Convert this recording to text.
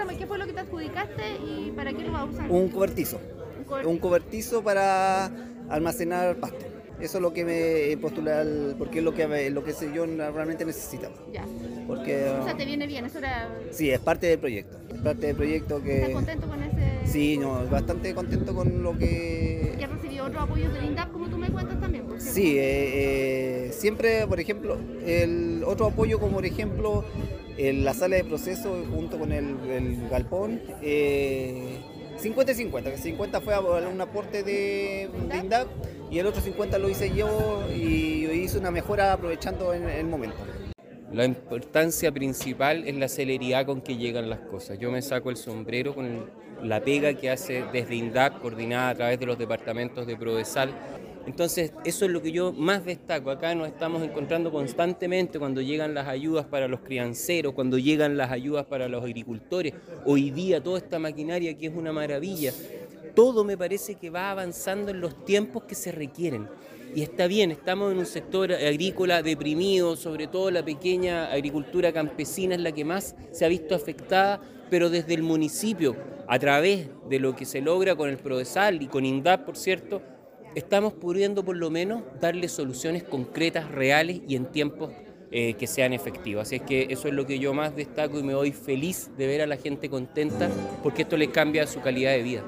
cuéntame qué fue lo que te adjudicaste y para qué lo vas a usar. Un cobertizo. Un cober- Un cobertizo para almacenar pasto. Eso es lo que me postula, al- porque es lo que, lo que yo realmente necesitamos. Ya. Porque O sea, te viene bien, eso era... sí, es parte del proyecto. Es parte del proyecto ¿Estás que... contento con ese...? Sí, no, bastante contento con lo que... ¿Y has recibido otros apoyos del INDAP como tú me cuentas también? por cierto? Sí, eh, eh, siempre, por ejemplo, el otro apoyo como por ejemplo en la sala de proceso junto con el, el galpón, eh, 50 y 50, que 50 fue un aporte de, de INDAP y el otro 50 lo hice yo y hice una mejora aprovechando en el momento. La importancia principal es la celeridad con que llegan las cosas. Yo me saco el sombrero con el- la pega que hace desde INDAP, coordinada a través de los departamentos de Prodesal. Entonces, eso es lo que yo más destaco. Acá nos estamos encontrando constantemente cuando llegan las ayudas para los crianceros, cuando llegan las ayudas para los agricultores. Hoy día toda esta maquinaria que es una maravilla. Todo me parece que va avanzando en los tiempos que se requieren. Y está bien, estamos en un sector agrícola deprimido, sobre todo la pequeña agricultura campesina es la que más se ha visto afectada, pero desde el municipio, a través de lo que se logra con el Prodesal y con INDAP, por cierto, estamos pudiendo por lo menos darle soluciones concretas, reales y en tiempos eh, que sean efectivos. Así es que eso es lo que yo más destaco y me voy feliz de ver a la gente contenta porque esto les cambia su calidad de vida.